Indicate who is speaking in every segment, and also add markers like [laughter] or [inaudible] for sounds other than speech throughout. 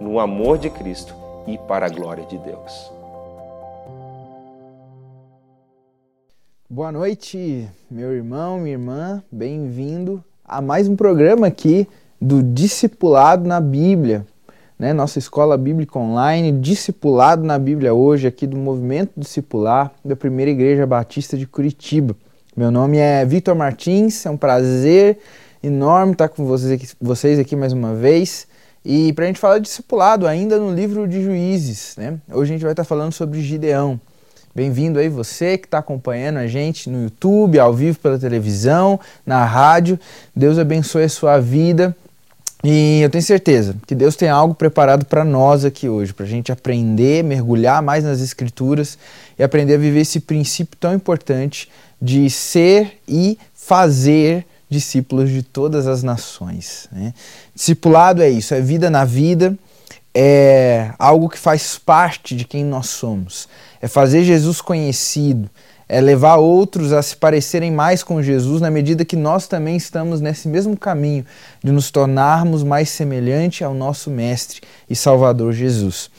Speaker 1: no amor de Cristo e para a glória de Deus.
Speaker 2: Boa noite, meu irmão, minha irmã, bem-vindo a mais um programa aqui do Discipulado na Bíblia, né? Nossa escola bíblica online, Discipulado na Bíblia hoje, aqui do Movimento Discipular da Primeira Igreja Batista de Curitiba. Meu nome é Vitor Martins, é um prazer enorme estar com vocês aqui, vocês aqui mais uma vez. E para a gente falar de discipulado, ainda no livro de Juízes, né? Hoje a gente vai estar falando sobre Gideão. Bem-vindo aí você que está acompanhando a gente no YouTube, ao vivo pela televisão, na rádio. Deus abençoe a sua vida. E eu tenho certeza que Deus tem algo preparado para nós aqui hoje, para a gente aprender, mergulhar mais nas Escrituras e aprender a viver esse princípio tão importante de ser e fazer discípulos de todas as nações. Né? Discipulado é isso, é vida na vida, é algo que faz parte de quem nós somos, é fazer Jesus conhecido, é levar outros a se parecerem mais com Jesus na medida que nós também estamos nesse mesmo caminho de nos tornarmos mais semelhante ao nosso Mestre e Salvador Jesus.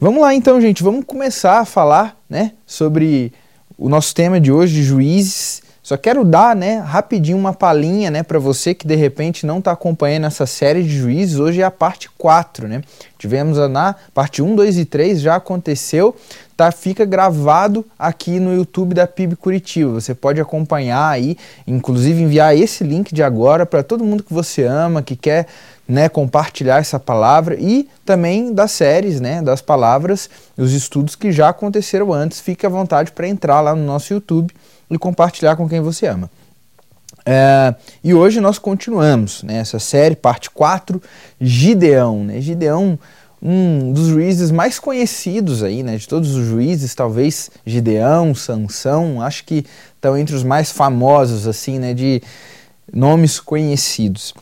Speaker 2: Vamos lá então, gente, vamos começar a falar né, sobre o nosso tema de hoje de juízes só quero dar, né, rapidinho uma palhinha, né, para você que de repente não está acompanhando essa série de juízes. Hoje é a parte 4, né? Tivemos a na parte 1, 2 e 3 já aconteceu, tá? Fica gravado aqui no YouTube da PIB Curitiba. Você pode acompanhar aí, inclusive enviar esse link de agora para todo mundo que você ama, que quer né, compartilhar essa palavra e também das séries, né, das palavras, os estudos que já aconteceram antes. Fique à vontade para entrar lá no nosso YouTube e compartilhar com quem você ama. É, e hoje nós continuamos né, série, parte 4, Gideão. Né? Gideão, um dos juízes mais conhecidos aí, né, de todos os juízes, talvez Gideão, Sansão, acho que estão entre os mais famosos, assim, né, de nomes conhecidos.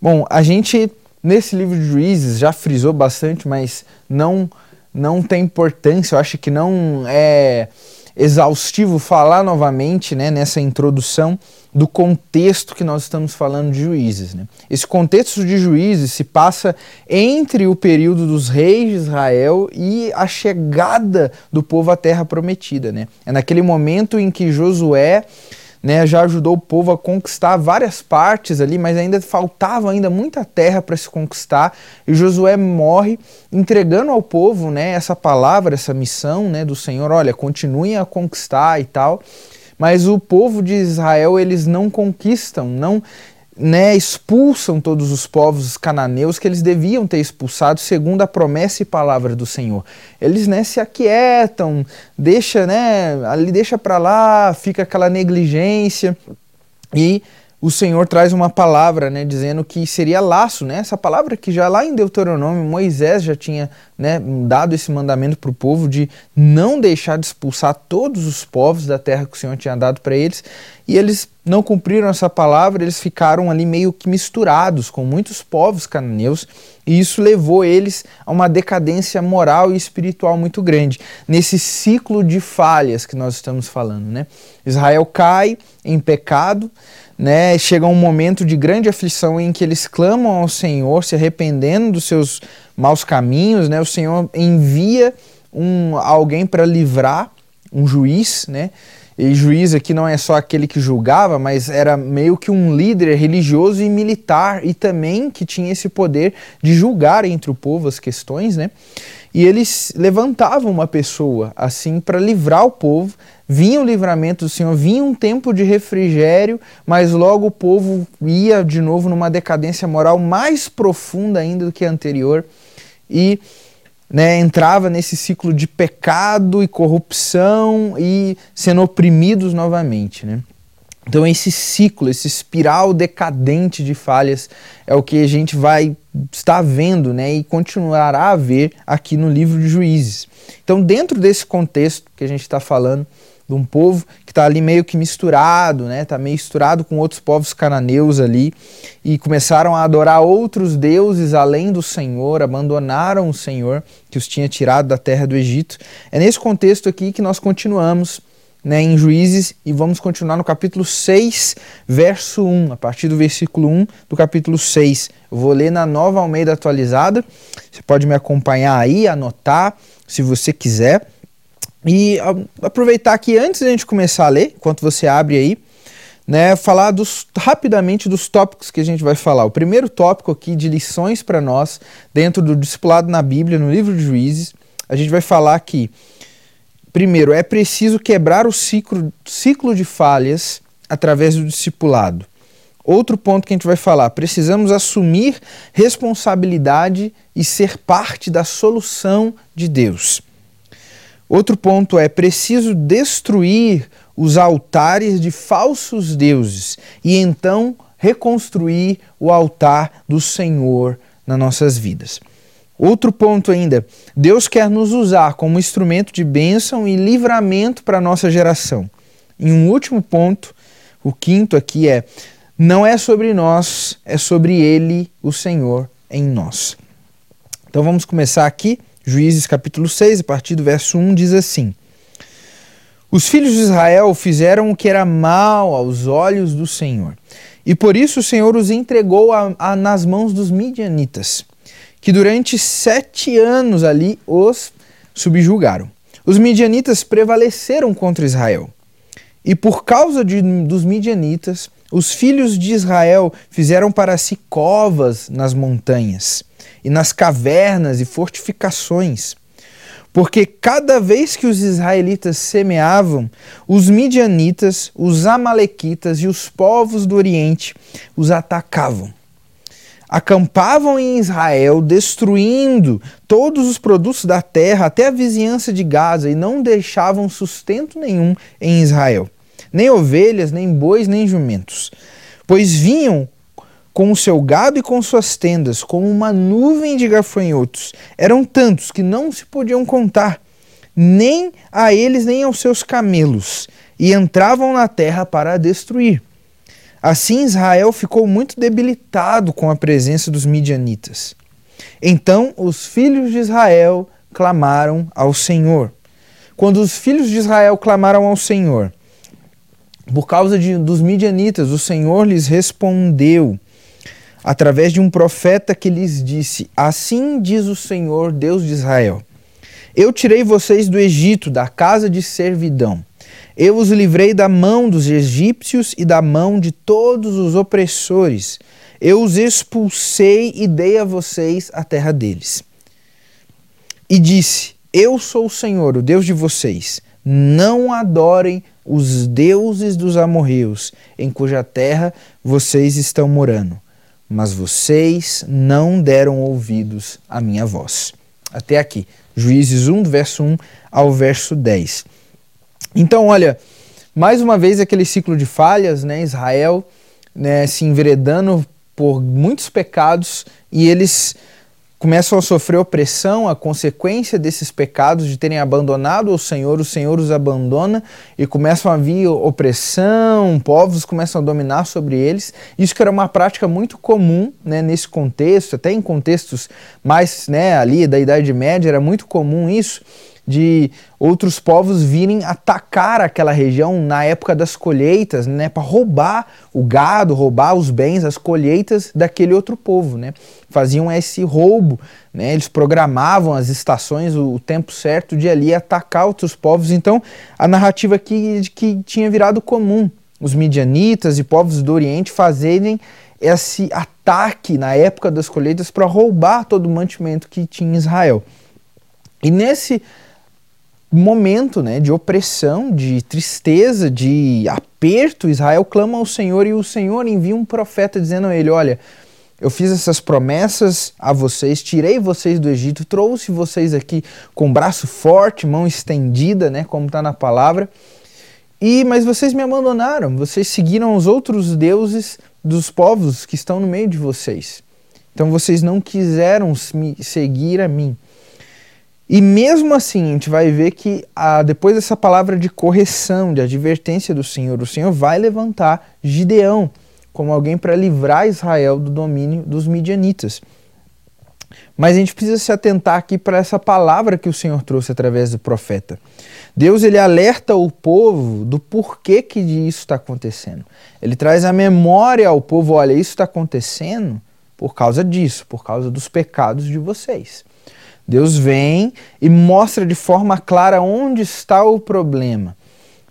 Speaker 2: Bom, a gente, nesse livro de juízes, já frisou bastante, mas não, não tem importância, eu acho que não é exaustivo falar novamente né, nessa introdução do contexto que nós estamos falando de juízes. Né? Esse contexto de juízes se passa entre o período dos reis de Israel e a chegada do povo à terra prometida. Né? É naquele momento em que Josué né, já ajudou o povo a conquistar várias partes ali, mas ainda faltava ainda muita terra para se conquistar. E Josué morre entregando ao povo, né, essa palavra, essa missão, né, do Senhor, olha, continuem a conquistar e tal. Mas o povo de Israel, eles não conquistam, não né, expulsam todos os povos cananeus que eles deviam ter expulsado segundo a promessa e palavra do Senhor. Eles né, se aquietam, deixa, né, ali deixa para lá, fica aquela negligência e o Senhor traz uma palavra, né, dizendo que seria laço, né? Essa palavra que já lá em Deuteronômio Moisés já tinha, né, dado esse mandamento para o povo de não deixar de expulsar todos os povos da terra que o Senhor tinha dado para eles, e eles não cumpriram essa palavra, eles ficaram ali meio que misturados com muitos povos cananeus, e isso levou eles a uma decadência moral e espiritual muito grande, nesse ciclo de falhas que nós estamos falando, né? Israel cai em pecado, né, chega um momento de grande aflição em que eles clamam ao Senhor, se arrependendo dos seus maus caminhos, né? O Senhor envia um alguém para livrar, um juiz, né? E juiz aqui não é só aquele que julgava, mas era meio que um líder religioso e militar e também que tinha esse poder de julgar entre o povo as questões, né? E eles levantavam uma pessoa assim para livrar o povo. Vinha o livramento do Senhor, vinha um tempo de refrigério, mas logo o povo ia de novo numa decadência moral mais profunda ainda do que a anterior. E né, entrava nesse ciclo de pecado e corrupção e sendo oprimidos novamente. Né? Então, esse ciclo, esse espiral decadente de falhas é o que a gente vai estar vendo né, e continuará a ver aqui no livro de Juízes. Então, dentro desse contexto que a gente está falando, de um povo que está ali meio que misturado, né? Está meio misturado com outros povos cananeus ali e começaram a adorar outros deuses além do Senhor, abandonaram o Senhor que os tinha tirado da terra do Egito. É nesse contexto aqui que nós continuamos né, em Juízes e vamos continuar no capítulo 6, verso 1, a partir do versículo 1 do capítulo 6. Eu vou ler na nova Almeida atualizada. Você pode me acompanhar aí, anotar, se você quiser. E aproveitar que antes da gente começar a ler, enquanto você abre aí, né, falar dos, rapidamente dos tópicos que a gente vai falar. O primeiro tópico aqui de lições para nós, dentro do discipulado na Bíblia, no livro de Juízes, a gente vai falar que, primeiro, é preciso quebrar o ciclo, ciclo de falhas através do discipulado. Outro ponto que a gente vai falar, precisamos assumir responsabilidade e ser parte da solução de Deus. Outro ponto é preciso destruir os altares de falsos deuses e então reconstruir o altar do Senhor nas nossas vidas. Outro ponto ainda, Deus quer nos usar como instrumento de bênção e livramento para a nossa geração. E um último ponto, o quinto aqui é: não é sobre nós, é sobre Ele, o Senhor, em nós. Então vamos começar aqui Juízes capítulo 6, a partir do verso 1, diz assim: Os filhos de Israel fizeram o que era mal aos olhos do Senhor, e por isso o Senhor os entregou a, a, nas mãos dos midianitas, que durante sete anos ali os subjugaram. Os midianitas prevaleceram contra Israel. E por causa de, dos midianitas, os filhos de Israel fizeram para si covas nas montanhas e nas cavernas e fortificações. Porque cada vez que os israelitas semeavam, os midianitas, os amalequitas e os povos do Oriente os atacavam. Acampavam em Israel, destruindo todos os produtos da terra até a vizinhança de Gaza e não deixavam sustento nenhum em Israel, nem ovelhas, nem bois, nem jumentos, pois vinham com o seu gado e com suas tendas, como uma nuvem de gafanhotos. Eram tantos que não se podiam contar, nem a eles nem aos seus camelos, e entravam na terra para a destruir. Assim Israel ficou muito debilitado com a presença dos midianitas. Então os filhos de Israel clamaram ao Senhor. Quando os filhos de Israel clamaram ao Senhor, por causa de, dos midianitas, o Senhor lhes respondeu através de um profeta que lhes disse: Assim diz o Senhor, Deus de Israel: Eu tirei vocês do Egito, da casa de servidão. Eu os livrei da mão dos egípcios e da mão de todos os opressores. Eu os expulsei e dei a vocês a terra deles. E disse: Eu sou o Senhor, o Deus de vocês. Não adorem os deuses dos amorreus, em cuja terra vocês estão morando mas vocês não deram ouvidos à minha voz. Até aqui, Juízes 1, verso 1 ao verso 10. Então, olha, mais uma vez aquele ciclo de falhas, né? Israel né, se enveredando por muitos pecados e eles começam a sofrer opressão, a consequência desses pecados de terem abandonado o Senhor, o Senhor os abandona e começam a vir opressão, povos começam a dominar sobre eles. Isso que era uma prática muito comum né, nesse contexto, até em contextos mais né, ali da Idade Média, era muito comum isso de outros povos virem atacar aquela região na época das colheitas, né, para roubar o gado, roubar os bens, as colheitas daquele outro povo, né? Faziam esse roubo, né? Eles programavam as estações, o, o tempo certo de ali atacar outros povos. Então, a narrativa aqui de que tinha virado comum os midianitas e povos do Oriente fazerem esse ataque na época das colheitas para roubar todo o mantimento que tinha Israel. E nesse momento né, de opressão, de tristeza, de aperto, Israel clama ao Senhor e o Senhor envia um profeta dizendo a ele: Olha, eu fiz essas promessas a vocês, tirei vocês do Egito, trouxe vocês aqui com braço forte, mão estendida, né, como está na palavra. E mas vocês me abandonaram, vocês seguiram os outros deuses dos povos que estão no meio de vocês. Então vocês não quiseram seguir a mim. E mesmo assim, a gente vai ver que ah, depois dessa palavra de correção, de advertência do Senhor, o Senhor vai levantar Gideão como alguém para livrar Israel do domínio dos midianitas. Mas a gente precisa se atentar aqui para essa palavra que o Senhor trouxe através do profeta. Deus ele alerta o povo do porquê que isso está acontecendo. Ele traz a memória ao povo, olha, isso está acontecendo por causa disso, por causa dos pecados de vocês. Deus vem e mostra de forma clara onde está o problema.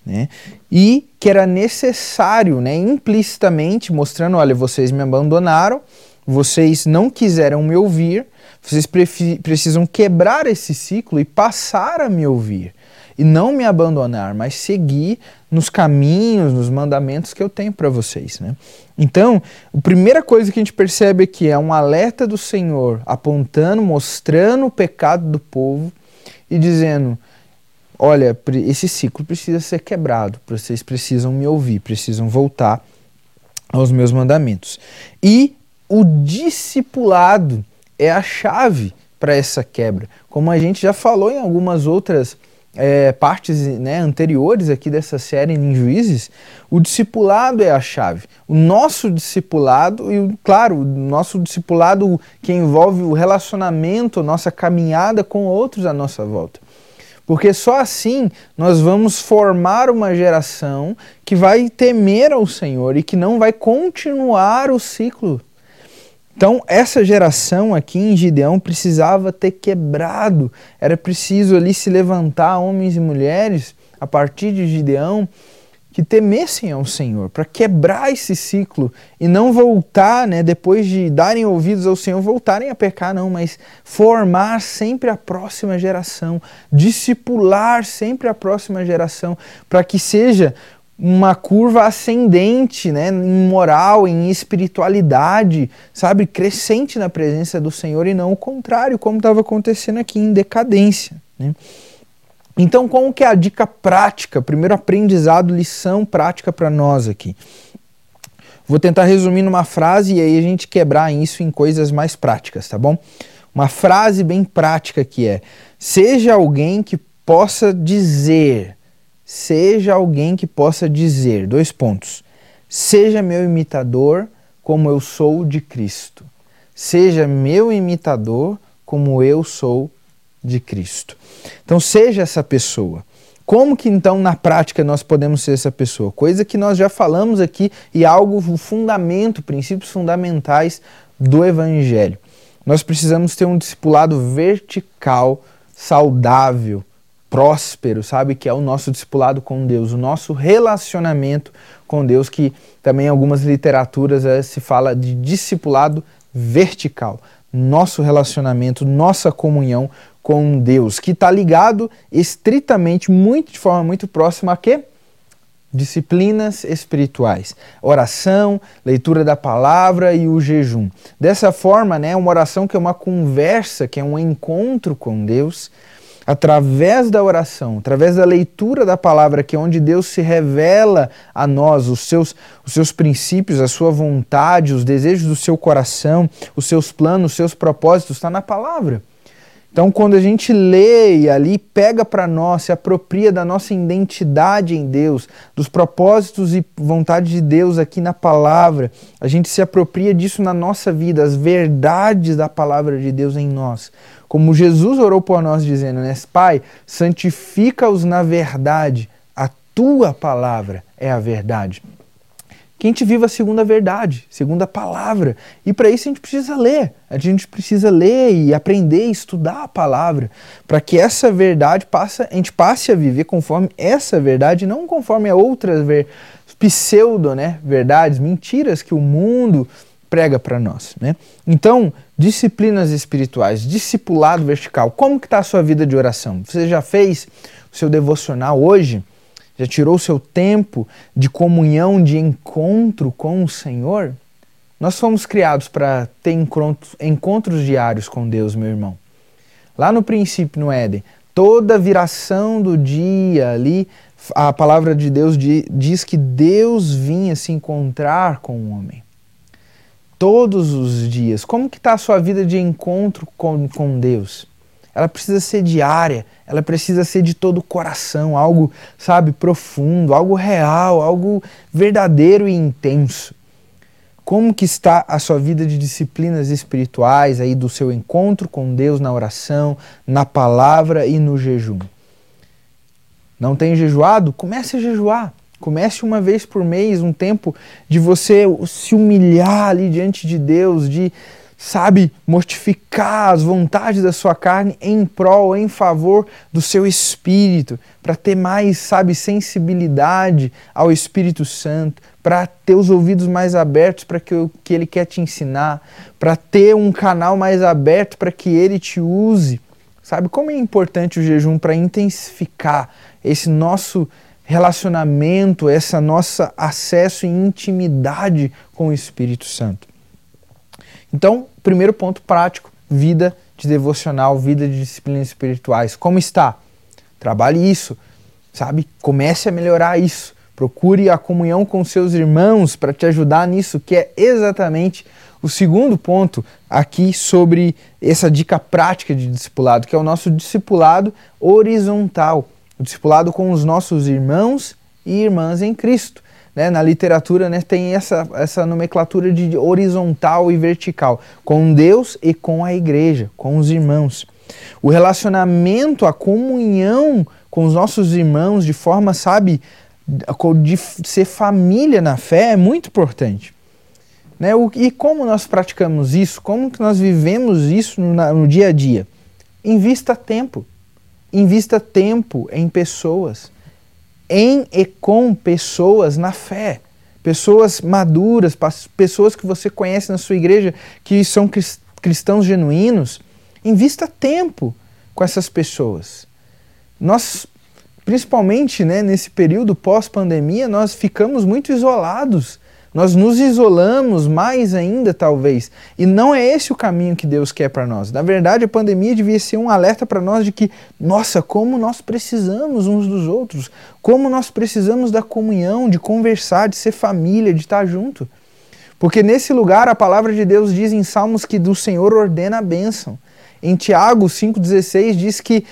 Speaker 2: Né? E que era necessário, né, implicitamente, mostrando: olha, vocês me abandonaram, vocês não quiseram me ouvir, vocês precisam quebrar esse ciclo e passar a me ouvir. E não me abandonar, mas seguir nos caminhos, nos mandamentos que eu tenho para vocês. Né? Então, a primeira coisa que a gente percebe aqui é um alerta do Senhor apontando, mostrando o pecado do povo e dizendo: olha, esse ciclo precisa ser quebrado, vocês precisam me ouvir, precisam voltar aos meus mandamentos. E o discipulado é a chave para essa quebra. Como a gente já falou em algumas outras é, partes né, anteriores aqui dessa série em Juízes, o discipulado é a chave. O nosso discipulado, e claro, o nosso discipulado que envolve o relacionamento, nossa caminhada com outros à nossa volta. Porque só assim nós vamos formar uma geração que vai temer ao Senhor e que não vai continuar o ciclo então, essa geração aqui em Gideão precisava ter quebrado, era preciso ali se levantar homens e mulheres a partir de Gideão que temessem ao Senhor, para quebrar esse ciclo e não voltar, né, depois de darem ouvidos ao Senhor, voltarem a pecar, não, mas formar sempre a próxima geração, discipular sempre a próxima geração, para que seja uma curva ascendente, né, em moral, em espiritualidade, sabe, crescente na presença do Senhor e não o contrário, como estava acontecendo aqui em decadência. Né? Então, como que é a dica prática, primeiro aprendizado, lição prática para nós aqui? Vou tentar resumir numa frase e aí a gente quebrar isso em coisas mais práticas, tá bom? Uma frase bem prática que é: seja alguém que possa dizer seja alguém que possa dizer, dois pontos, seja meu imitador como eu sou de Cristo. Seja meu imitador como eu sou de Cristo. Então seja essa pessoa. Como que então na prática nós podemos ser essa pessoa? Coisa que nós já falamos aqui e algo fundamento, princípios fundamentais do evangelho. Nós precisamos ter um discipulado vertical, saudável, próspero, sabe? Que é o nosso discipulado com Deus, o nosso relacionamento com Deus, que também em algumas literaturas é, se fala de discipulado vertical. Nosso relacionamento, nossa comunhão com Deus, que está ligado estritamente, muito de forma muito próxima a quê? Disciplinas espirituais, oração, leitura da palavra e o jejum. Dessa forma, né, uma oração que é uma conversa, que é um encontro com Deus, através da oração, através da leitura da palavra, que é onde Deus se revela a nós os seus, os seus princípios, a sua vontade, os desejos do seu coração, os seus planos, os seus propósitos, está na palavra. Então, quando a gente lê ali pega para nós, se apropria da nossa identidade em Deus, dos propósitos e vontade de Deus aqui na palavra, a gente se apropria disso na nossa vida, as verdades da palavra de Deus em nós. Como Jesus orou por nós, dizendo, né? Pai, santifica-os na verdade, a tua palavra é a verdade que a gente viva a segunda verdade, segunda palavra. E para isso a gente precisa ler. A gente precisa ler e aprender, estudar a palavra, para que essa verdade passe, a gente passe a viver conforme essa verdade, não conforme a outras ver, pseudo, né, verdades, mentiras que o mundo prega para nós, né? Então, disciplinas espirituais, discipulado vertical. Como que está a sua vida de oração? Você já fez o seu devocional hoje? Já tirou o seu tempo de comunhão, de encontro com o Senhor? Nós fomos criados para ter encontros, encontros diários com Deus, meu irmão. Lá no princípio, no Éden, toda viração do dia ali, a palavra de Deus diz que Deus vinha se encontrar com o homem. Todos os dias. Como que está a sua vida de encontro com, com Deus? Ela precisa ser diária, ela precisa ser de todo o coração, algo, sabe, profundo, algo real, algo verdadeiro e intenso. Como que está a sua vida de disciplinas espirituais aí do seu encontro com Deus na oração, na palavra e no jejum? Não tem jejuado? Comece a jejuar. Comece uma vez por mês, um tempo de você se humilhar ali diante de Deus, de sabe, mortificar as vontades da sua carne em prol, em favor do seu espírito, para ter mais, sabe, sensibilidade ao Espírito Santo, para ter os ouvidos mais abertos para que que ele quer te ensinar, para ter um canal mais aberto para que ele te use. Sabe como é importante o jejum para intensificar esse nosso relacionamento, essa nossa acesso e intimidade com o Espírito Santo. Então, primeiro ponto prático, vida de devocional, vida de disciplinas espirituais. Como está? Trabalhe isso, sabe? Comece a melhorar isso. Procure a comunhão com seus irmãos para te ajudar nisso, que é exatamente o segundo ponto aqui sobre essa dica prática de discipulado, que é o nosso discipulado horizontal, o discipulado com os nossos irmãos e irmãs em Cristo né, na literatura né, tem essa, essa nomenclatura de horizontal e vertical, com Deus e com a igreja, com os irmãos. O relacionamento, a comunhão com os nossos irmãos de forma, sabe, de ser família na fé é muito importante. Né? E como nós praticamos isso? Como que nós vivemos isso no, dia a dia? Invista tempo. Invista tempo em pessoas em e com pessoas na fé, pessoas maduras, pessoas que você conhece na sua igreja que são cristãos genuínos. Invista tempo com essas pessoas. Nós, principalmente né, nesse período pós-pandemia, nós ficamos muito isolados nós nos isolamos mais ainda, talvez. E não é esse o caminho que Deus quer para nós. Na verdade, a pandemia devia ser um alerta para nós de que, nossa, como nós precisamos uns dos outros, como nós precisamos da comunhão, de conversar, de ser família, de estar junto. Porque nesse lugar a palavra de Deus diz em Salmos que do Senhor ordena a bênção. Em Tiago 5,16 diz que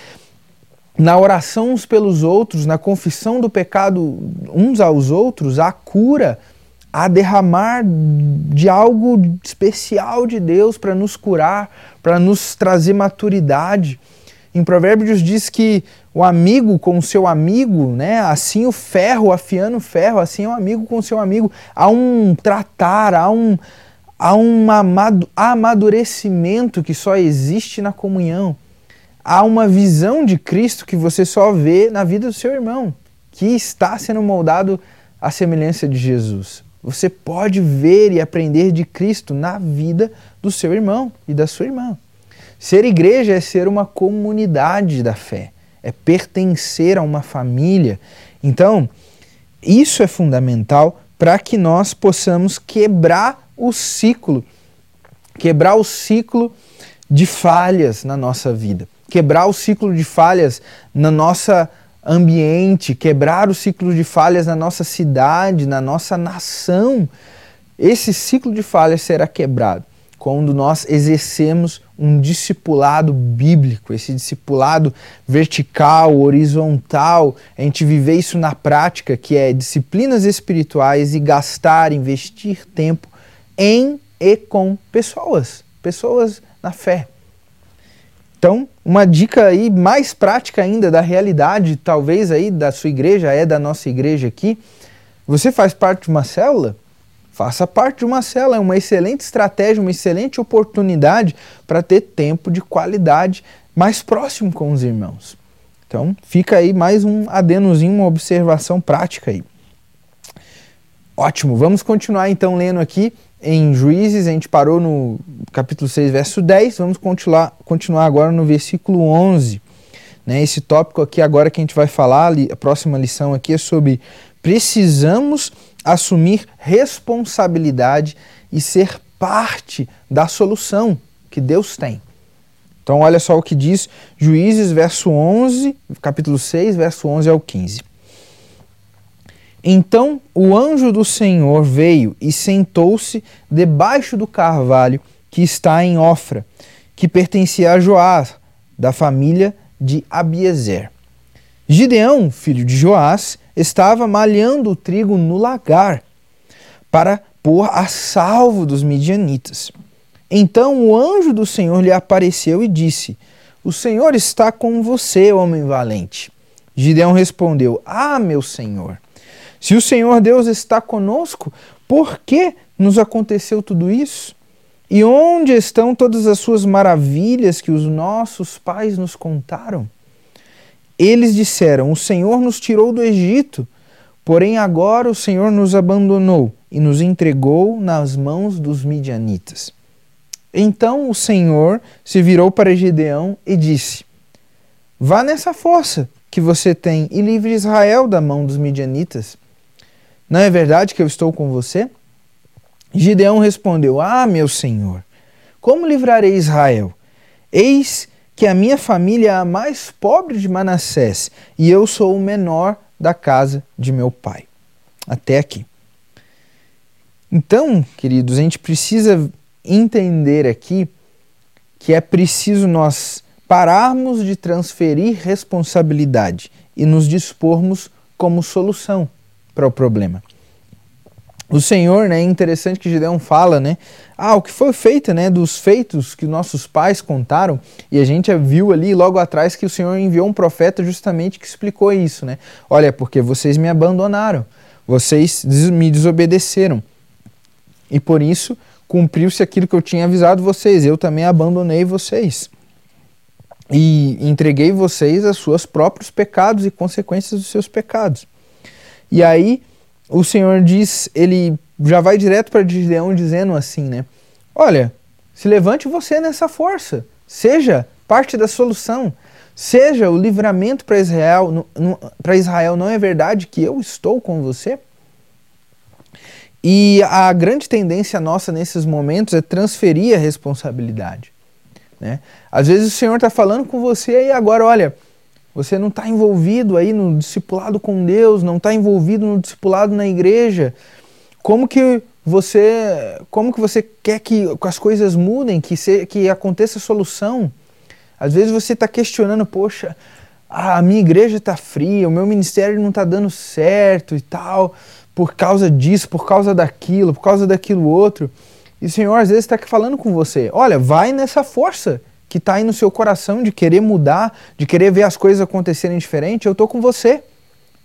Speaker 2: na oração uns pelos outros, na confissão do pecado uns aos outros, há cura a derramar de algo especial de Deus para nos curar, para nos trazer maturidade. Em Provérbios diz que o amigo com o seu amigo, né? Assim o ferro afiando o ferro, assim é o amigo com o seu amigo. Há um tratar, há um, há um amadurecimento que só existe na comunhão. Há uma visão de Cristo que você só vê na vida do seu irmão, que está sendo moldado à semelhança de Jesus. Você pode ver e aprender de Cristo na vida do seu irmão e da sua irmã. Ser igreja é ser uma comunidade da fé, é pertencer a uma família. Então, isso é fundamental para que nós possamos quebrar o ciclo, quebrar o ciclo de falhas na nossa vida, quebrar o ciclo de falhas na nossa ambiente, quebrar o ciclo de falhas na nossa cidade, na nossa nação. Esse ciclo de falhas será quebrado quando nós exercemos um discipulado bíblico, esse discipulado vertical, horizontal, a gente viver isso na prática, que é disciplinas espirituais e gastar, investir tempo em e com pessoas, pessoas na fé. Então, uma dica aí mais prática ainda da realidade, talvez aí da sua igreja, é da nossa igreja aqui. Você faz parte de uma célula? Faça parte de uma célula, é uma excelente estratégia, uma excelente oportunidade para ter tempo de qualidade mais próximo com os irmãos. Então, fica aí mais um adenozinho, uma observação prática aí. Ótimo, vamos continuar então lendo aqui em Juízes, a gente parou no capítulo 6, verso 10, vamos continuar, continuar agora no versículo 11. Né? Esse tópico aqui agora que a gente vai falar, a próxima lição aqui é sobre precisamos assumir responsabilidade e ser parte da solução que Deus tem. Então, olha só o que diz Juízes, verso 11, capítulo 6, verso 11 ao 15. Então o anjo do Senhor veio e sentou-se debaixo do carvalho que está em Ofra, que pertencia a Joás, da família de Abiezer. Gideão, filho de Joás, estava malhando o trigo no lagar para pôr a salvo dos midianitas. Então o anjo do Senhor lhe apareceu e disse: O Senhor está com você, homem valente. Gideão respondeu: Ah, meu Senhor. Se o Senhor Deus está conosco, por que nos aconteceu tudo isso? E onde estão todas as suas maravilhas que os nossos pais nos contaram? Eles disseram: O Senhor nos tirou do Egito, porém agora o Senhor nos abandonou e nos entregou nas mãos dos midianitas. Então o Senhor se virou para Gideão e disse: Vá nessa força que você tem e livre Israel da mão dos midianitas. Não é verdade que eu estou com você? Gideão respondeu: Ah, meu senhor, como livrarei Israel? Eis que a minha família é a mais pobre de Manassés e eu sou o menor da casa de meu pai. Até aqui. Então, queridos, a gente precisa entender aqui que é preciso nós pararmos de transferir responsabilidade e nos dispormos como solução para o problema o Senhor, né, é interessante que Gideão fala, né, ah, o que foi feito, né, dos feitos que nossos pais contaram, e a gente viu ali logo atrás que o Senhor enviou um profeta justamente que explicou isso, né, olha, porque vocês me abandonaram, vocês me desobedeceram, e por isso cumpriu-se aquilo que eu tinha avisado vocês, eu também abandonei vocês, e entreguei vocês a seus próprios pecados e consequências dos seus pecados. E aí o Senhor diz, ele já vai direto para Gideão dizendo assim, né? Olha, se levante você nessa força, seja parte da solução, seja o livramento para Israel. Para Israel não é verdade que eu estou com você? E a grande tendência nossa nesses momentos é transferir a responsabilidade. Né? Às vezes o Senhor está falando com você e agora, olha, você não está envolvido aí no discipulado com Deus, não está envolvido no discipulado na igreja. Como que você, como que você quer que as coisas mudem, que, se, que aconteça solução? Às vezes você está questionando, poxa, a minha igreja está fria, o meu ministério não está dando certo e tal, por causa disso, por causa daquilo, por causa daquilo outro. E o Senhor às vezes está falando com você, olha, vai nessa força que está aí no seu coração de querer mudar, de querer ver as coisas acontecerem diferente, eu estou com você.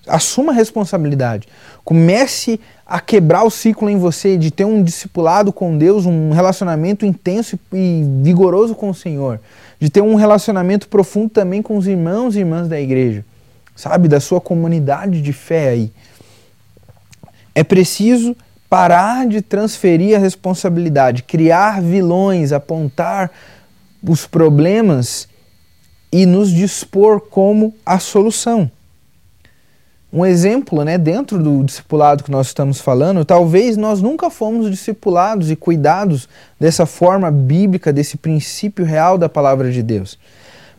Speaker 2: Assuma a responsabilidade. Comece a quebrar o ciclo em você de ter um discipulado com Deus, um relacionamento intenso e vigoroso com o Senhor, de ter um relacionamento profundo também com os irmãos e irmãs da igreja, sabe, da sua comunidade de fé aí. É preciso parar de transferir a responsabilidade, criar vilões, apontar os problemas e nos dispor como a solução. Um exemplo, né, dentro do discipulado que nós estamos falando, talvez nós nunca fomos discipulados e cuidados dessa forma bíblica, desse princípio real da palavra de Deus.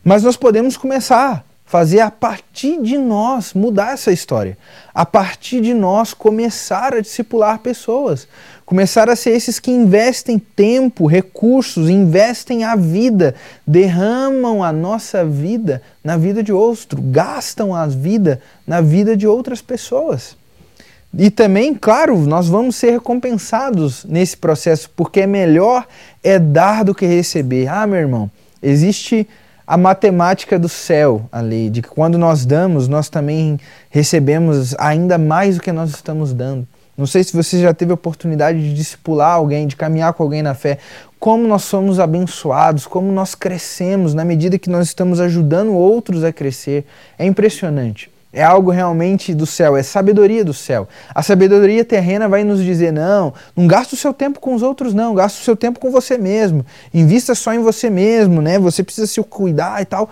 Speaker 2: Mas nós podemos começar fazer a partir de nós mudar essa história. A partir de nós começar a discipular pessoas. Começar a ser esses que investem tempo, recursos, investem a vida, derramam a nossa vida na vida de outro, gastam a vida na vida de outras pessoas. E também, claro, nós vamos ser recompensados nesse processo, porque é melhor é dar do que receber. Ah, meu irmão, existe a matemática do céu ali, de que quando nós damos, nós também recebemos ainda mais do que nós estamos dando. Não sei se você já teve a oportunidade de discipular alguém, de caminhar com alguém na fé. Como nós somos abençoados, como nós crescemos na medida que nós estamos ajudando outros a crescer. É impressionante. É algo realmente do céu, é sabedoria do céu. A sabedoria terrena vai nos dizer: não, não gasta o seu tempo com os outros, não, gasta o seu tempo com você mesmo. Invista só em você mesmo, né? Você precisa se cuidar e tal.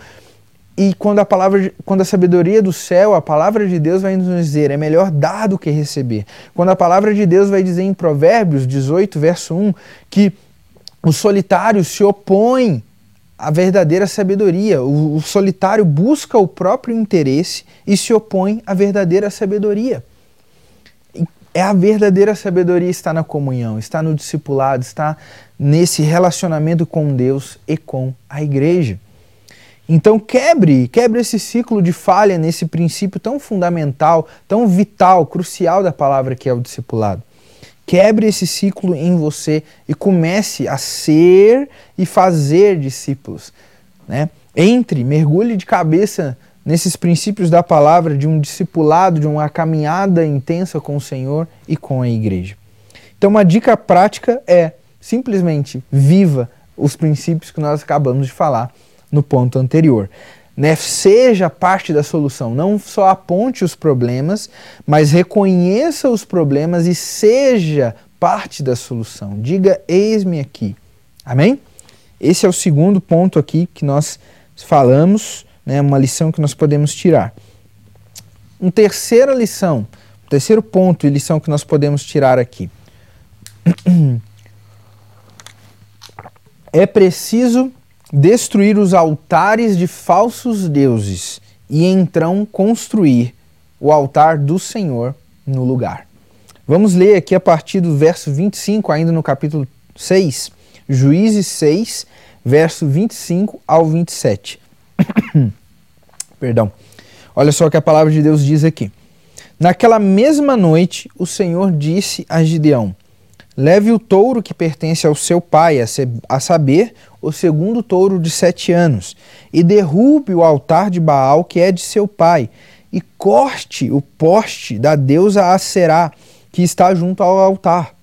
Speaker 2: E quando a palavra, quando a sabedoria do céu, a palavra de Deus vai nos dizer, é melhor dar do que receber. Quando a palavra de Deus vai dizer em Provérbios 18, verso 1, que o solitário se opõe a verdadeira sabedoria. O, o, solitário busca o próprio interesse e se opõe à verdadeira sabedoria. É a verdadeira sabedoria está na comunhão, está no discipulado, está nesse relacionamento com Deus e com a igreja. Então quebre, quebre esse ciclo de falha nesse princípio tão fundamental, tão vital, crucial da palavra que é o discipulado. Quebre esse ciclo em você e comece a ser e fazer discípulos. Né? Entre, mergulhe de cabeça nesses princípios da palavra de um discipulado, de uma caminhada intensa com o Senhor e com a igreja. Então, uma dica prática é simplesmente viva os princípios que nós acabamos de falar no ponto anterior. Né? Seja parte da solução, não só aponte os problemas, mas reconheça os problemas e seja parte da solução. Diga: Eis-me aqui. Amém? Esse é o segundo ponto aqui que nós falamos, né, uma lição que nós podemos tirar. Uma terceira lição, um terceiro ponto e lição que nós podemos tirar aqui. [clears throat] É preciso destruir os altares de falsos deuses e então construir o altar do Senhor no lugar. Vamos ler aqui a partir do verso 25, ainda no capítulo 6, Juízes 6, verso 25 ao 27. [coughs] Perdão. Olha só o que a palavra de Deus diz aqui. Naquela mesma noite, o Senhor disse a Gideão: Leve o touro que pertence ao seu pai, a, saber, o segundo touro de sete anos, e derrube o altar de Baal que é de seu pai, e corte o poste da deusa Aserá, que está junto ao altar.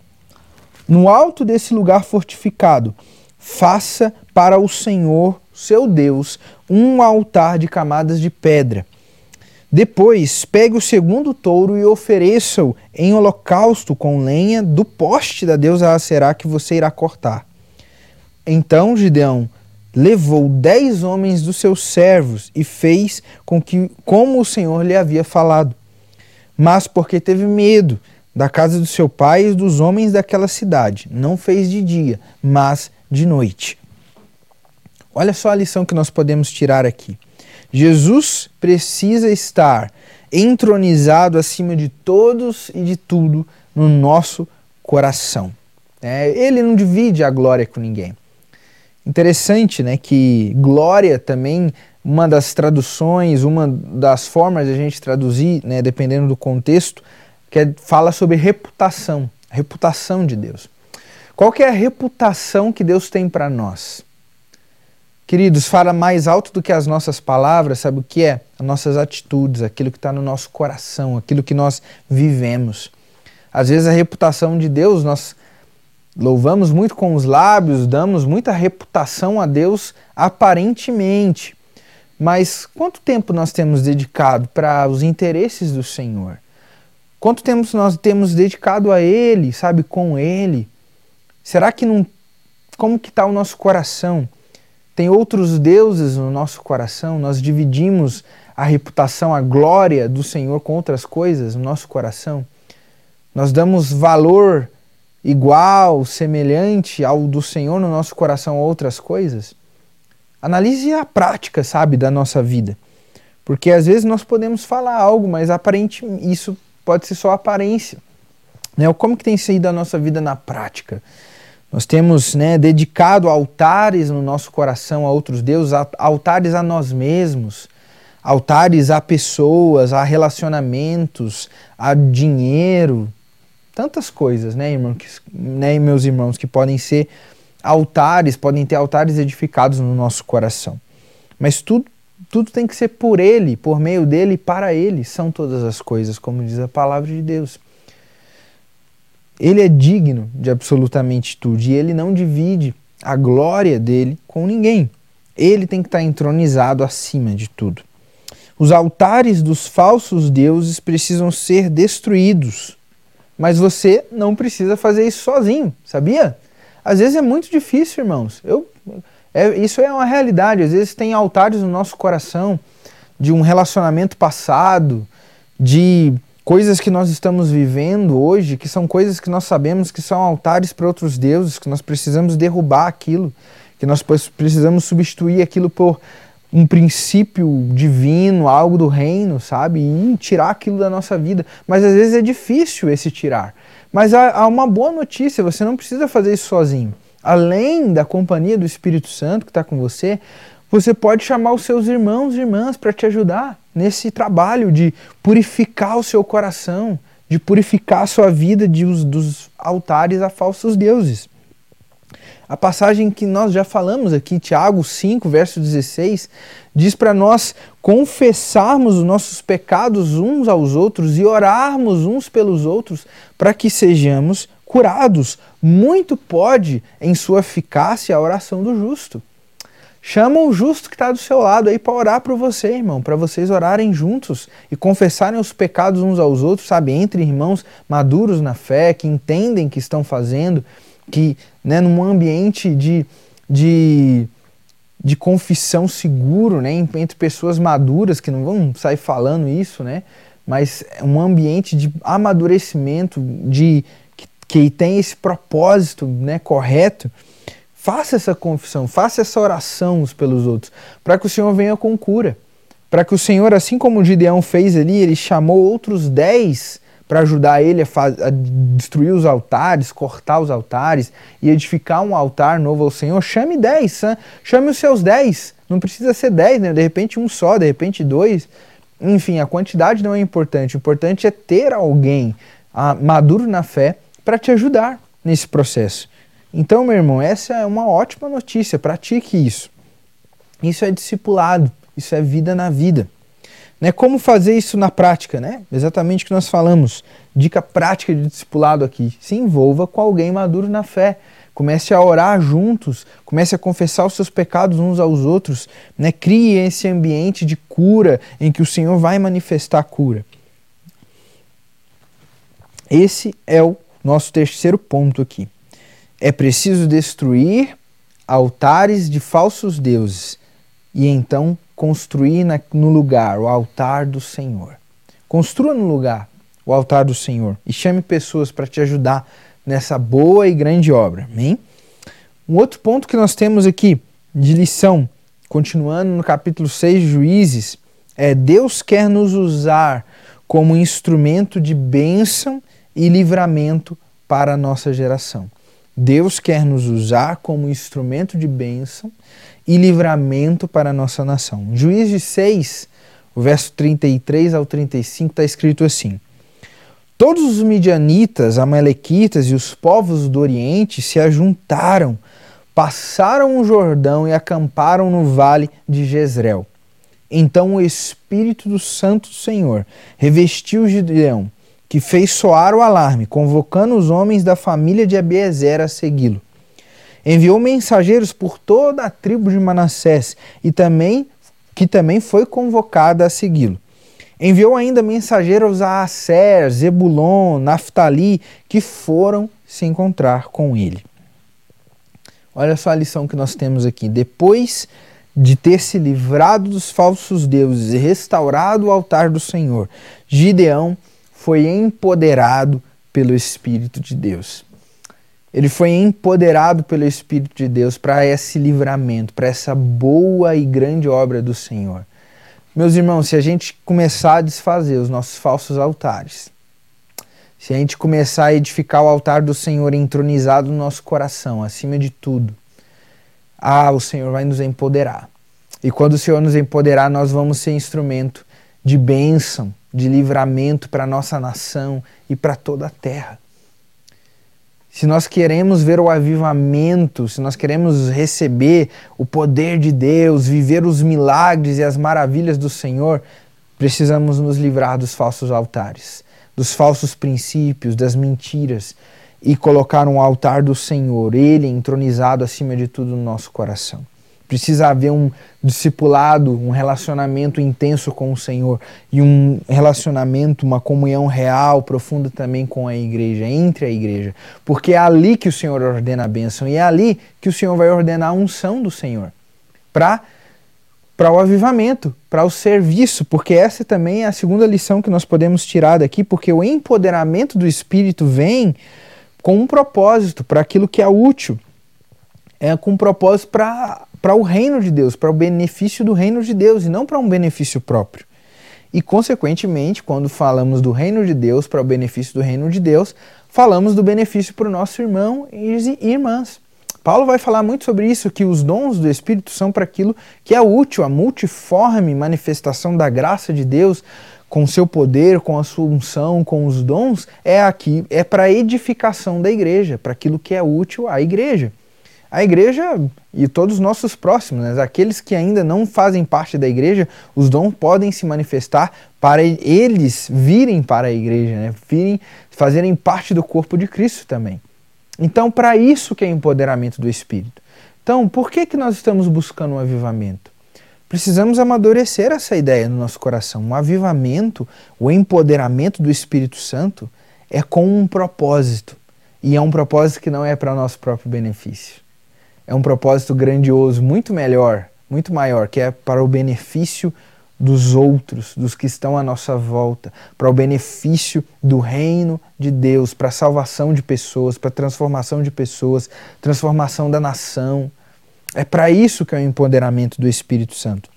Speaker 2: No alto desse lugar fortificado, faça para o Senhor, seu Deus, um altar de camadas de pedra depois, pegue o segundo touro e ofereça-o em holocausto com lenha do poste da deusa Aserá que você irá cortar. Então Gideão levou dez homens dos seus servos e fez com que como o Senhor lhe havia falado. Mas porque teve medo da casa do seu pai e dos homens daquela cidade, não fez de dia, mas de noite. Olha só a lição que nós podemos tirar aqui. Jesus precisa estar entronizado acima de todos e de tudo no nosso coração. É, ele não divide a glória com ninguém. Interessante, né, que glória também uma das traduções, uma das formas de a gente traduzir, né, dependendo do contexto, que é, fala sobre reputação, reputação de Deus. Qual que é a reputação que Deus tem para nós? Queridos, fala mais alto do que as nossas palavras, sabe o que é? As nossas atitudes, aquilo que está no nosso coração, aquilo que nós vivemos. Às vezes a reputação de Deus, nós louvamos muito com os lábios, damos muita reputação a Deus aparentemente. Mas quanto tempo nós temos dedicado para os interesses do Senhor? Quanto tempo nós temos dedicado a Ele, sabe, com Ele? Será que não. Como que está o nosso coração? Tem outros deuses no nosso coração, nós dividimos a reputação, a glória do Senhor com outras coisas no nosso coração. Nós damos valor igual, semelhante ao do Senhor no nosso coração a outras coisas. Analise a prática, sabe, da nossa vida. Porque às vezes nós podemos falar algo, mas aparente isso pode ser só aparência. Né? Como que tem sido a nossa vida na prática? Nós temos né, dedicado altares no nosso coração a outros deuses, altares a nós mesmos, altares a pessoas, a relacionamentos, a dinheiro, tantas coisas, né, irmão, que, né, meus irmãos, que podem ser altares, podem ter altares edificados no nosso coração. Mas tudo, tudo tem que ser por Ele, por meio dele, para Ele, são todas as coisas, como diz a palavra de Deus. Ele é digno de absolutamente tudo e ele não divide a glória dele com ninguém. Ele tem que estar entronizado acima de tudo. Os altares dos falsos deuses precisam ser destruídos, mas você não precisa fazer isso sozinho, sabia? Às vezes é muito difícil, irmãos. Eu, é, isso é uma realidade. Às vezes tem altares no nosso coração de um relacionamento passado, de coisas que nós estamos vivendo hoje, que são coisas que nós sabemos que são altares para outros deuses, que nós precisamos derrubar aquilo, que nós precisamos substituir aquilo por um princípio divino, algo do reino, sabe? E tirar aquilo da nossa vida. Mas às vezes é difícil esse tirar. Mas há, há uma boa notícia: você não precisa fazer isso sozinho. Além da companhia do Espírito Santo que está com você, você pode chamar os seus irmãos e irmãs para te ajudar nesse trabalho de purificar o seu coração, de purificar a sua vida de, dos altares a falsos deuses. A passagem que nós já falamos aqui, Tiago 5, verso 16, diz para nós confessarmos os nossos pecados uns aos outros e orarmos uns pelos outros para que sejamos curados. Muito pode, em sua eficácia, a oração do justo. Chama o justo que está do seu lado aí para orar por você, irmão, para vocês orarem juntos e confessarem os pecados uns aos outros, sabe, entre irmãos maduros na fé, que entendem que estão fazendo, que, né, num ambiente de, de, de confissão seguro, né, entre pessoas maduras que não vão sair falando isso, né, mas é um ambiente de amadurecimento, de que, que tem esse propósito, né, correto Faça essa confissão, faça essa oração uns pelos outros, para que o Senhor venha com cura. Para que o Senhor, assim como o Gideão fez ali, ele chamou outros dez para ajudar ele a, a, destruir os altares, cortar os altares e edificar um altar novo ao Senhor. Chame dez, chame os seus dez. Não precisa ser dez, né? de repente um só, de repente dois. Enfim, a quantidade não é importante. O importante é ter alguém ah, maduro na fé para te ajudar nesse processo. Então, meu irmão, essa é uma ótima notícia. Pratique isso. Isso é discipulado, isso é vida na vida. Né? Como fazer isso na prática? Né? Exatamente o que nós falamos. Dica prática de discipulado aqui. Se envolva com alguém maduro na fé. Comece a orar juntos, comece a confessar os seus pecados uns aos outros, né? crie esse ambiente de cura em que o Senhor vai manifestar a cura. Esse é o nosso terceiro ponto aqui. É preciso destruir altares de falsos deuses e então construir na, no lugar o altar do Senhor. Construa no lugar o altar do Senhor e chame pessoas para te ajudar nessa boa e grande obra. Amém? Um outro ponto que nós temos aqui de lição, continuando no capítulo 6 de Juízes, é Deus quer nos usar como instrumento de bênção e livramento para a nossa geração. Deus quer nos usar como instrumento de bênção e livramento para a nossa nação. Juízes 6, o verso 33 ao 35 está escrito assim: Todos os midianitas, amalequitas e os povos do Oriente se ajuntaram, passaram o Jordão e acamparam no vale de Jezreel. Então o Espírito do Santo Senhor revestiu Gideão que fez soar o alarme, convocando os homens da família de Abiezer a segui-lo. Enviou mensageiros por toda a tribo de Manassés e também que também foi convocada a segui-lo. Enviou ainda mensageiros a Asser, Zebulon, Naftali, que foram se encontrar com ele. Olha só a lição que nós temos aqui. Depois de ter se livrado dos falsos deuses e restaurado o altar do Senhor, Gideão foi empoderado pelo Espírito de Deus. Ele foi empoderado pelo Espírito de Deus para esse livramento, para essa boa e grande obra do Senhor. Meus irmãos, se a gente começar a desfazer os nossos falsos altares, se a gente começar a edificar o altar do Senhor entronizado no nosso coração, acima de tudo, ah, o Senhor vai nos empoderar. E quando o Senhor nos empoderar, nós vamos ser instrumento de bênção, de livramento para a nossa nação e para toda a terra. Se nós queremos ver o avivamento, se nós queremos receber o poder de Deus, viver os milagres e as maravilhas do Senhor, precisamos nos livrar dos falsos altares, dos falsos princípios, das mentiras e colocar um altar do Senhor, Ele entronizado acima de tudo no nosso coração. Precisa haver um discipulado, um relacionamento intenso com o Senhor e um relacionamento, uma comunhão real, profunda também com a igreja, entre a igreja. Porque é ali que o Senhor ordena a bênção e é ali que o Senhor vai ordenar a unção do Senhor para para o avivamento, para o serviço, porque essa também é a segunda lição que nós podemos tirar daqui, porque o empoderamento do Espírito vem com um propósito, para aquilo que é útil, é com um propósito para para o reino de Deus, para o benefício do reino de Deus e não para um benefício próprio. E, consequentemente, quando falamos do reino de Deus para o benefício do reino de Deus, falamos do benefício para o nosso irmão e irmãs. Paulo vai falar muito sobre isso, que os dons do Espírito são para aquilo que é útil, a multiforme manifestação da graça de Deus, com seu poder, com a sua unção, com os dons, é aqui, é para a edificação da igreja, para aquilo que é útil à igreja a igreja e todos os nossos próximos, né? aqueles que ainda não fazem parte da igreja, os dons podem se manifestar para eles virem para a igreja, né? virem, fazerem parte do corpo de Cristo também. Então, para isso que é empoderamento do Espírito. Então, por que, que nós estamos buscando um avivamento? Precisamos amadurecer essa ideia no nosso coração. Um avivamento, o empoderamento do Espírito Santo é com um propósito. E é um propósito que não é para nosso próprio benefício é um propósito grandioso, muito melhor, muito maior, que é para o benefício dos outros, dos que estão à nossa volta, para o benefício do reino de Deus, para a salvação de pessoas, para a transformação de pessoas, transformação da nação. É para isso que é o empoderamento do Espírito Santo.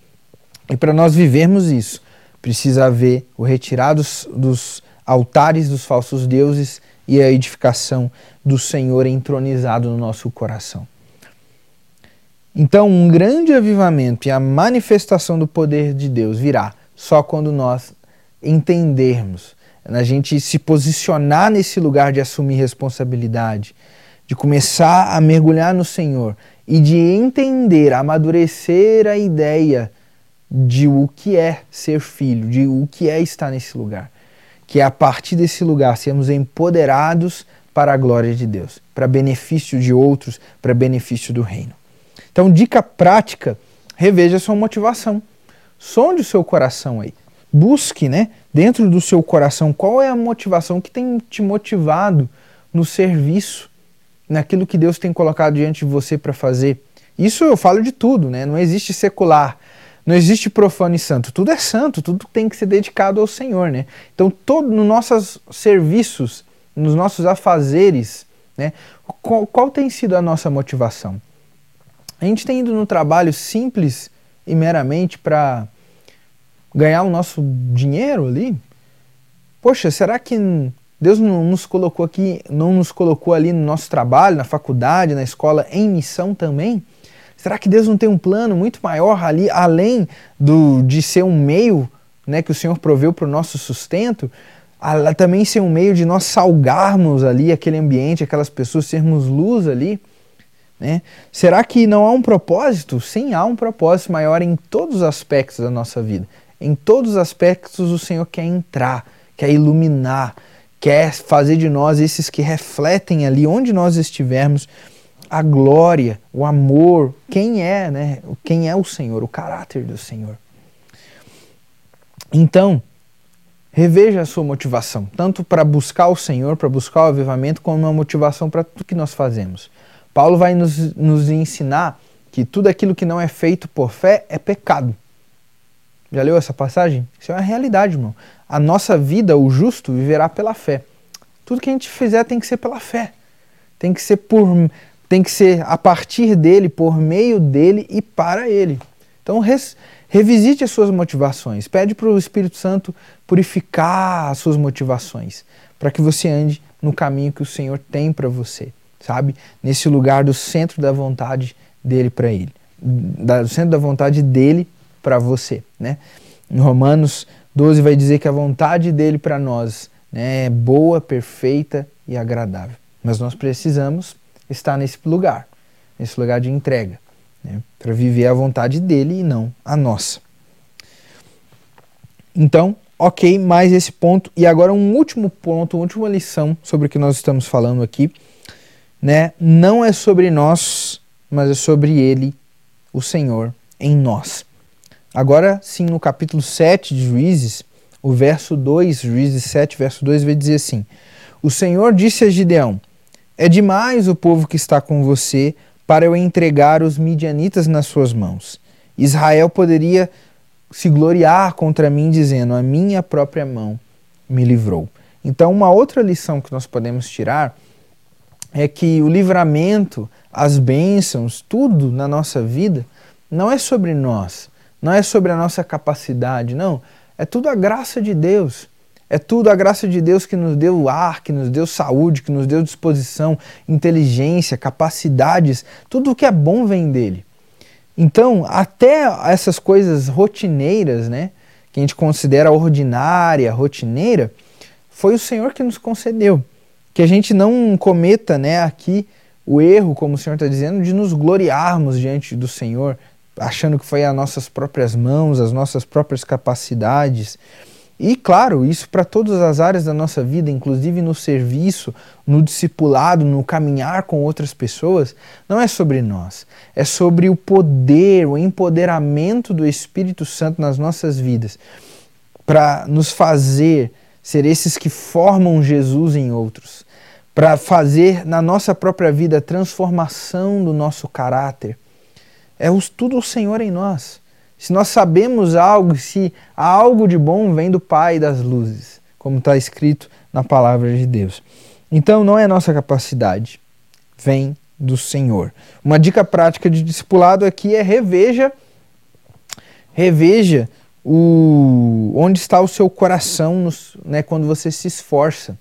Speaker 2: E para nós vivermos isso, precisa haver o retirado dos, dos altares dos falsos deuses e a edificação do Senhor entronizado no nosso coração. Então, um grande avivamento e a manifestação do poder de Deus virá só quando nós entendermos, a gente se posicionar nesse lugar de assumir responsabilidade, de começar a mergulhar no Senhor e de entender, amadurecer a ideia de o que é ser filho, de o que é estar nesse lugar. Que é a partir desse lugar sermos empoderados para a glória de Deus, para benefício de outros, para benefício do reino. Então, dica prática, reveja sua motivação. Sonde o seu coração aí. Busque, né, dentro do seu coração, qual é a motivação que tem te motivado no serviço, naquilo que Deus tem colocado diante de você para fazer. Isso eu falo de tudo, né? Não existe secular, não existe profano e santo. Tudo é santo, tudo tem que ser dedicado ao Senhor, né? Então, todo nos nossos serviços, nos nossos afazeres, né? Qual, qual tem sido a nossa motivação? A gente tem ido no trabalho simples e meramente para ganhar o nosso dinheiro ali? Poxa, será que Deus não nos colocou aqui, não nos colocou ali no nosso trabalho, na faculdade, na escola, em missão também? Será que Deus não tem um plano muito maior ali, além do, de ser um meio né, que o Senhor proveu para o nosso sustento? A, também ser um meio de nós salgarmos ali aquele ambiente, aquelas pessoas, sermos luz ali? Né? Será que não há um propósito? Sim, há um propósito maior em todos os aspectos da nossa vida. Em todos os aspectos o Senhor quer entrar, quer iluminar, quer fazer de nós esses que refletem ali onde nós estivermos a glória, o amor, quem é, né? Quem é o Senhor, o caráter do Senhor. Então, reveja a sua motivação, tanto para buscar o Senhor, para buscar o avivamento, como uma motivação para tudo que nós fazemos. Paulo vai nos, nos ensinar que tudo aquilo que não é feito por fé é pecado. Já leu essa passagem? Isso é uma realidade, irmão. A nossa vida, o justo, viverá pela fé. Tudo que a gente fizer tem que ser pela fé. Tem que ser por tem que ser a partir dele, por meio dele e para ele. Então Revisite as suas motivações. Pede para o Espírito Santo purificar as suas motivações, para que você ande no caminho que o Senhor tem para você, sabe? Nesse lugar do centro da vontade dele para ele, do centro da vontade dele para você, né? Em Romanos 12 vai dizer que a vontade dele para nós né, é boa, perfeita e agradável. Mas nós precisamos estar nesse lugar, nesse lugar de entrega né, para viver a vontade dele e não a nossa. Então, ok, mais esse ponto. E agora um último ponto, uma última lição sobre o que nós estamos falando aqui. Né? Não é sobre nós, mas é sobre ele, o Senhor, em nós. Agora sim, no capítulo 7 de Juízes, o verso 2, Juízes 7, verso 2, vai dizer assim: O Senhor disse a Gideão: É demais o povo que está com você para eu entregar os midianitas nas suas mãos. Israel poderia se gloriar contra mim, dizendo: A minha própria mão me livrou. Então, uma outra lição que nós podemos tirar é que o livramento, as bênçãos, tudo na nossa vida não é sobre nós, não é sobre a nossa capacidade, não. É tudo a graça de Deus. É tudo a graça de Deus que nos deu ar, que nos deu saúde, que nos deu disposição, inteligência, capacidades. Tudo o que é bom vem dele. Então, até essas coisas rotineiras, né, que a gente considera ordinária, rotineira, foi o Senhor que nos concedeu. Que a gente não cometa, né, aqui o erro, como o Senhor está dizendo, de nos gloriarmos diante do Senhor, achando que foi as nossas próprias mãos, as nossas próprias capacidades. E claro, isso para todas as áreas da nossa vida, inclusive no serviço, no discipulado, no caminhar com outras pessoas, não é sobre nós. É sobre o poder, o empoderamento do Espírito Santo nas nossas vidas, para nos fazer ser esses que formam Jesus em outros, para fazer na nossa própria vida a transformação do nosso caráter. É tudo o Senhor em nós. Se nós sabemos algo, se algo de bom vem do Pai das luzes, como está escrito na palavra de Deus. Então não é nossa capacidade, vem do Senhor. Uma dica prática de discipulado aqui é reveja reveja o onde está o seu coração nos, né, quando você se esforça.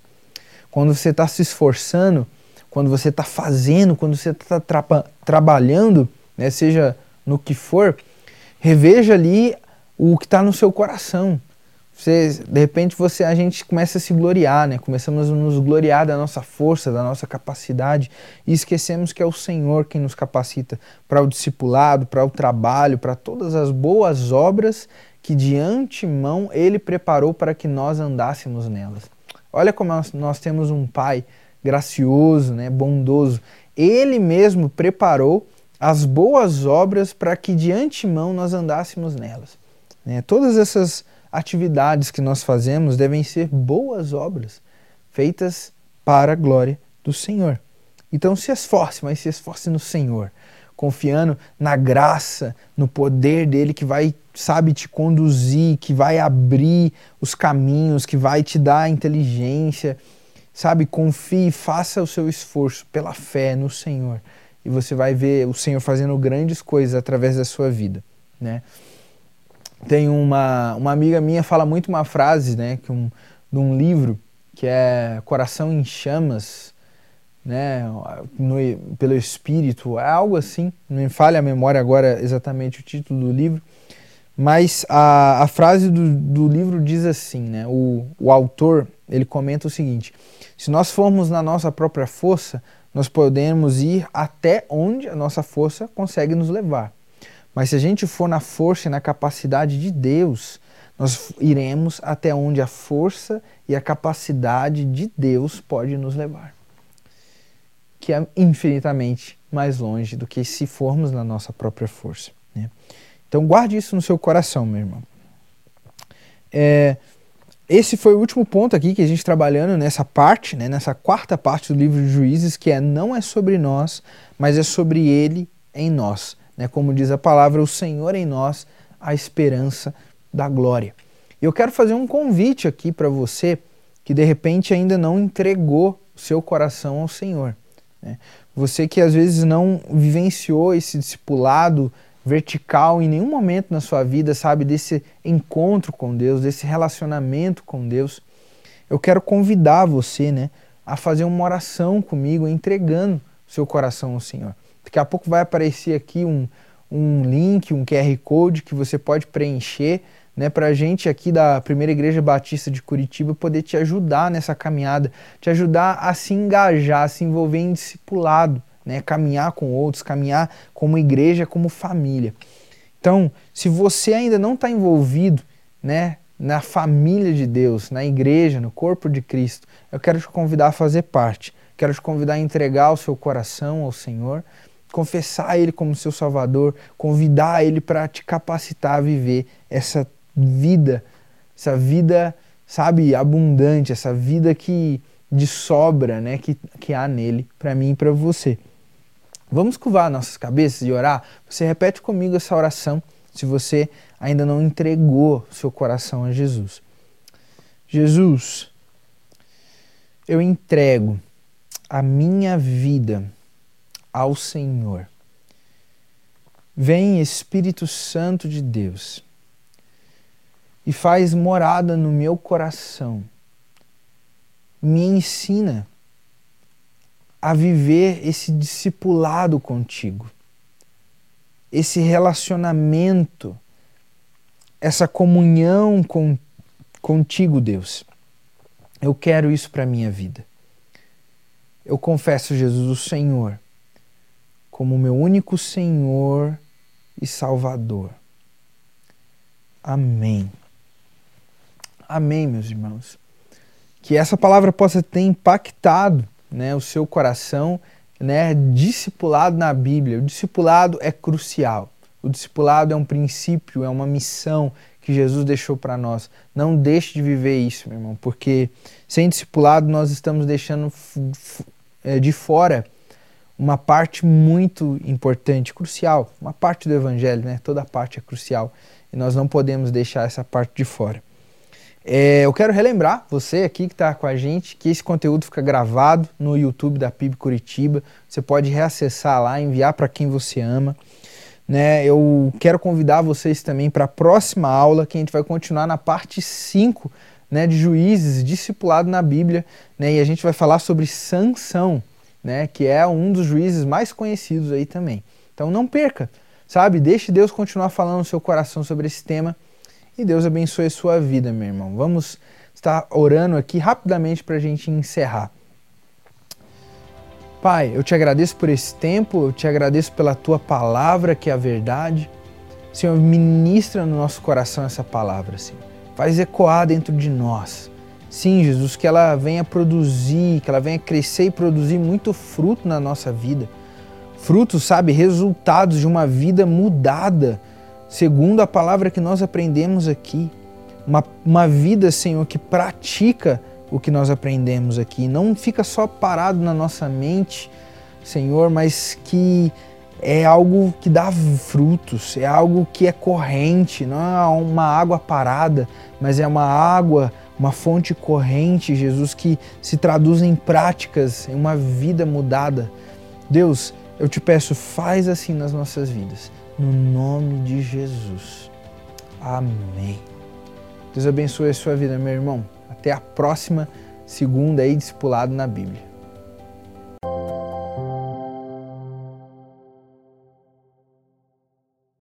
Speaker 2: Quando você está se esforçando, quando você está fazendo, quando você está tra trabalhando, né, seja no que for, reveja ali o que está no seu coração. Você, de repente você a gente começa a se gloriar, né? Começamos a nos gloriar da nossa força, da nossa capacidade e esquecemos que é o Senhor quem nos capacita para o discipulado, para o trabalho, para todas as boas obras que de antemão ele preparou para que nós andássemos nelas. Olha como nós, nós temos um pai gracioso, né, bondoso. Ele mesmo preparou as boas obras para que de antemão nós andássemos nelas. Né? Todas essas atividades que nós fazemos devem ser boas obras, feitas para a glória do Senhor. Então se esforce, mas se esforce no Senhor, confiando na graça, no poder dele que vai, sabe, te conduzir, que vai abrir os caminhos, que vai te dar inteligência, sabe? Confie, faça o seu esforço pela fé no Senhor e você vai ver o Senhor fazendo grandes coisas através da sua vida, né? Tem uma, uma amiga minha fala muito uma frase, né, que um, de um livro que é Coração em Chamas, né, no, pelo Espírito, é algo assim, não me falha a memória agora exatamente o título do livro, mas a, a frase do, do livro diz assim, né, o, o autor, ele comenta o seguinte, se nós formos na nossa própria força, nós podemos ir até onde a nossa força consegue nos levar. Mas se a gente for na força e na capacidade de Deus, nós iremos até onde a força e a capacidade de Deus pode nos levar. Que é infinitamente mais longe do que se formos na nossa própria força. Né? Então guarde isso no seu coração, meu irmão. É, esse foi o último ponto aqui que a gente trabalhando nessa parte, né, nessa quarta parte do livro de Juízes, que é não é sobre nós, mas é sobre ele em nós. Né? Como diz a palavra, o Senhor em nós, a esperança da glória. E eu quero fazer um convite aqui para você que de repente ainda não entregou o seu coração ao Senhor. Né? Você que às vezes não vivenciou esse discipulado vertical em nenhum momento na sua vida, sabe, desse encontro com Deus, desse relacionamento com Deus, eu quero convidar você, né, a fazer uma oração comigo, entregando seu coração ao Senhor. Daqui a pouco vai aparecer aqui um, um link, um QR Code que você pode preencher né, para a gente aqui da Primeira Igreja Batista de Curitiba poder te ajudar nessa caminhada, te ajudar a se engajar, a se envolver em discipulado, né, caminhar com outros, caminhar como igreja, como família. Então, se você ainda não está envolvido né, na família de Deus, na igreja, no corpo de Cristo, eu quero te convidar a fazer parte. Quero te convidar a entregar o seu coração ao Senhor, confessar Ele como seu Salvador, convidar Ele para te capacitar a viver essa vida, essa vida, sabe, abundante, essa vida que de sobra, né, que, que há nele para mim e para você. Vamos curvar nossas cabeças e orar? Você repete comigo essa oração se você ainda não entregou seu coração a Jesus. Jesus, eu entrego a minha vida ao Senhor. Vem Espírito Santo de Deus e faz morada no meu coração. Me ensina a viver esse discipulado contigo, esse relacionamento, essa comunhão com, contigo, Deus. Eu quero isso para a minha vida. Eu confesso Jesus, o Senhor, como meu único Senhor e Salvador. Amém. Amém, meus irmãos. Que essa palavra possa ter impactado né, o seu coração, né, discipulado na Bíblia. O discipulado é crucial. O discipulado é um princípio, é uma missão que Jesus deixou para nós. Não deixe de viver isso, meu irmão, porque sem discipulado nós estamos deixando é, de fora uma parte muito importante, crucial, uma parte do evangelho, né? Toda parte é crucial e nós não podemos deixar essa parte de fora. É, eu quero relembrar você aqui que está com a gente que esse conteúdo fica gravado no YouTube da PIB Curitiba. Você pode reacessar lá, enviar para quem você ama. Né? Eu quero convidar vocês também para a próxima aula, que a gente vai continuar na parte 5 né, de juízes, discipulado na Bíblia, né, e a gente vai falar sobre Sansão, né, que é um dos juízes mais conhecidos aí também. Então não perca, sabe? Deixe Deus continuar falando no seu coração sobre esse tema e Deus abençoe a sua vida, meu irmão. Vamos estar orando aqui rapidamente para a gente encerrar. Pai, eu te agradeço por esse tempo, eu te agradeço pela tua palavra, que é a verdade. Senhor, ministra no nosso coração essa palavra, Senhor. Faz ecoar dentro de nós. Sim, Jesus, que ela venha produzir, que ela venha crescer e produzir muito fruto na nossa vida. Frutos, sabe, resultados de uma vida mudada segundo a palavra que nós aprendemos aqui. Uma, uma vida, Senhor, que pratica o que nós aprendemos aqui. Não fica só parado na nossa mente, Senhor, mas que é algo que dá frutos, é algo que é corrente, não é uma água parada, mas é uma água, uma fonte corrente, Jesus, que se traduz em práticas, em uma vida mudada. Deus, eu te peço, faz assim nas nossas vidas no nome de Jesus. Amém. Deus abençoe a sua vida, meu irmão. Até a próxima segunda aí, discipulado na Bíblia.